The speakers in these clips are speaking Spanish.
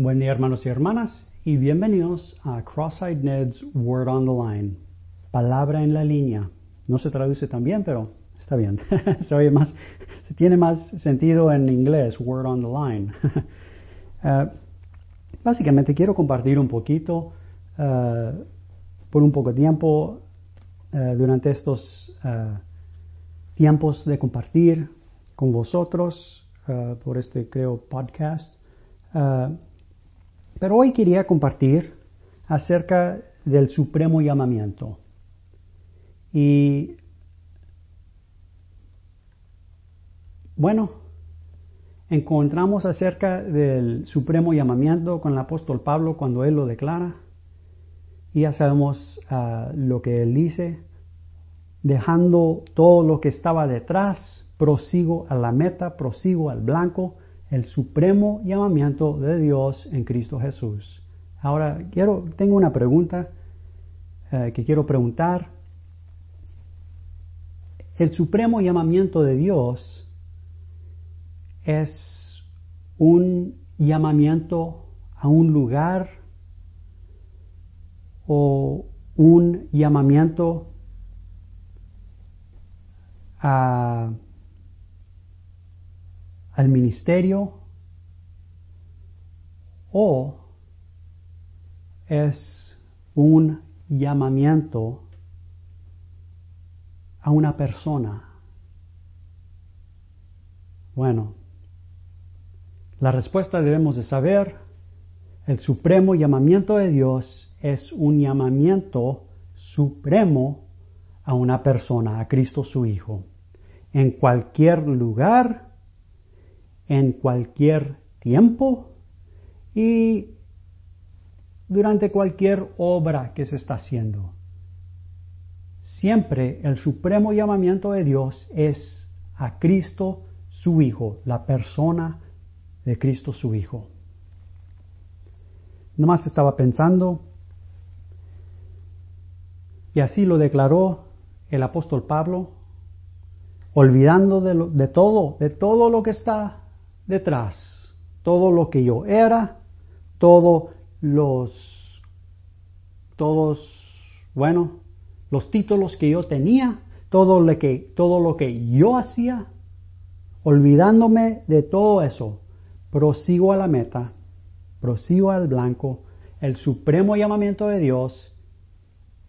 Buen día hermanos y hermanas y bienvenidos a Cross-Eyed Ned's Word on the Line. Palabra en la línea. No se traduce tan bien, pero está bien. se oye más, se tiene más sentido en inglés, Word on the Line. uh, básicamente quiero compartir un poquito, uh, por un poco de tiempo, uh, durante estos tiempos de compartir con vosotros, por este creo podcast. Pero hoy quería compartir acerca del supremo llamamiento. Y bueno, encontramos acerca del supremo llamamiento con el apóstol Pablo cuando él lo declara. Y ya sabemos uh, lo que él dice. Dejando todo lo que estaba detrás, prosigo a la meta, prosigo al blanco el supremo llamamiento de Dios en Cristo Jesús. Ahora, quiero, tengo una pregunta eh, que quiero preguntar. El supremo llamamiento de Dios es un llamamiento a un lugar o un llamamiento a al ministerio o es un llamamiento a una persona. Bueno, la respuesta debemos de saber, el supremo llamamiento de Dios es un llamamiento supremo a una persona, a Cristo su Hijo, en cualquier lugar en cualquier tiempo y durante cualquier obra que se está haciendo. Siempre el supremo llamamiento de Dios es a Cristo su Hijo, la persona de Cristo su Hijo. Nomás estaba pensando, y así lo declaró el apóstol Pablo, olvidando de, de todo, de todo lo que está detrás. Todo lo que yo era, todos los, todos, bueno, los títulos que yo tenía, todo lo que, todo lo que yo hacía, olvidándome de todo eso, prosigo a la meta, prosigo al blanco, el supremo llamamiento de Dios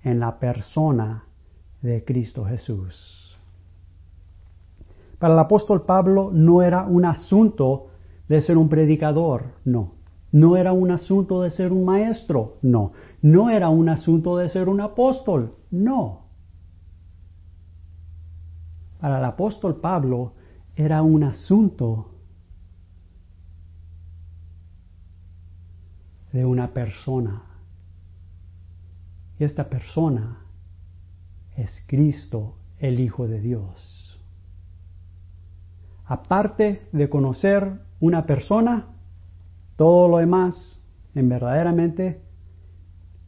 en la persona de Cristo Jesús. Para el apóstol Pablo no era un asunto de ser un predicador, no. No era un asunto de ser un maestro, no. No era un asunto de ser un apóstol, no. Para el apóstol Pablo era un asunto de una persona. Y esta persona es Cristo, el Hijo de Dios aparte de conocer una persona, todo lo demás en verdaderamente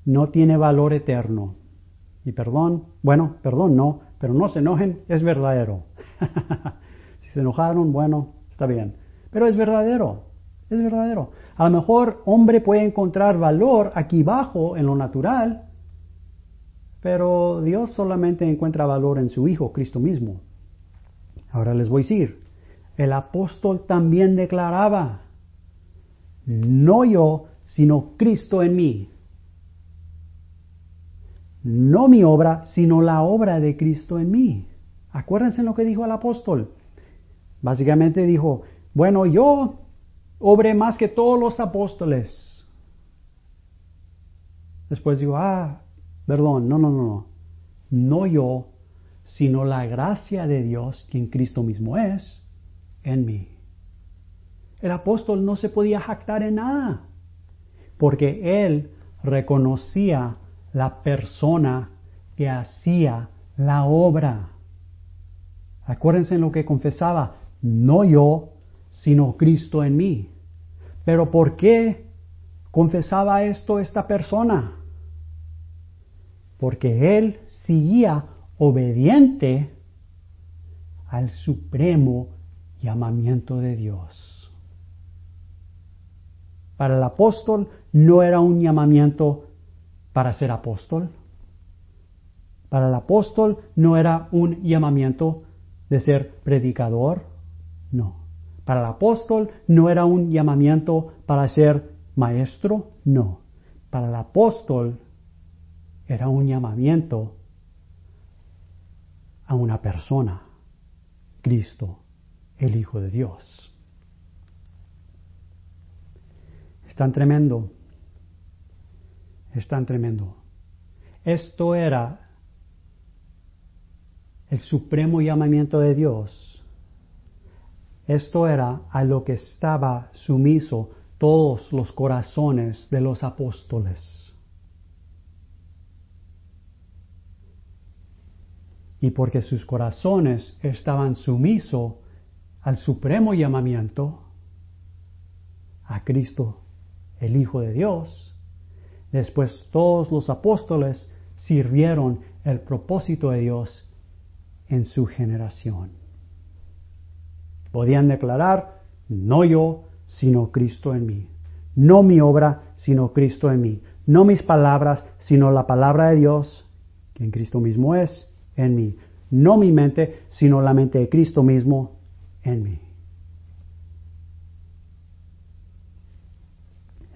no tiene valor eterno. Y perdón, bueno, perdón no, pero no se enojen, es verdadero. si se enojaron, bueno, está bien. Pero es verdadero, es verdadero. A lo mejor hombre puede encontrar valor aquí abajo en lo natural, pero Dios solamente encuentra valor en su Hijo, Cristo mismo. Ahora les voy a decir, el apóstol también declaraba, no yo, sino Cristo en mí. No mi obra, sino la obra de Cristo en mí. Acuérdense lo que dijo el apóstol. Básicamente dijo, bueno, yo obré más que todos los apóstoles. Después dijo, ah, perdón, no, no, no, no. No yo, sino la gracia de Dios, quien Cristo mismo es en mí. El apóstol no se podía jactar en nada, porque él reconocía la persona que hacía la obra. Acuérdense en lo que confesaba, no yo, sino Cristo en mí. Pero ¿por qué confesaba esto esta persona? Porque él seguía obediente al supremo llamamiento de Dios. Para el apóstol no era un llamamiento para ser apóstol. Para el apóstol no era un llamamiento de ser predicador. No. Para el apóstol no era un llamamiento para ser maestro. No. Para el apóstol era un llamamiento a una persona, Cristo, el Hijo de Dios. Es tan tremendo, es tan tremendo. Esto era el supremo llamamiento de Dios. Esto era a lo que estaba sumiso todos los corazones de los apóstoles. Y porque sus corazones estaban sumisos al supremo llamamiento a Cristo, el Hijo de Dios, después todos los apóstoles sirvieron el propósito de Dios en su generación. Podían declarar, no yo, sino Cristo en mí. No mi obra, sino Cristo en mí. No mis palabras, sino la palabra de Dios, que en Cristo mismo es, en mí. No mi mente, sino la mente de Cristo mismo en mí.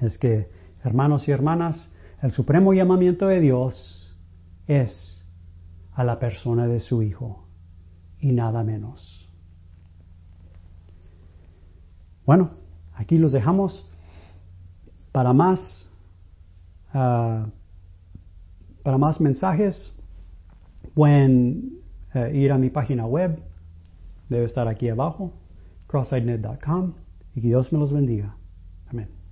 Es que, hermanos y hermanas, el supremo llamamiento de Dios es a la persona de su Hijo y nada menos. Bueno, aquí los dejamos. Para más, ah, para más mensajes, pueden eh, ir a mi página web. Debe estar aquí abajo, crosseyenet.com. Y que Dios me los bendiga. Amén.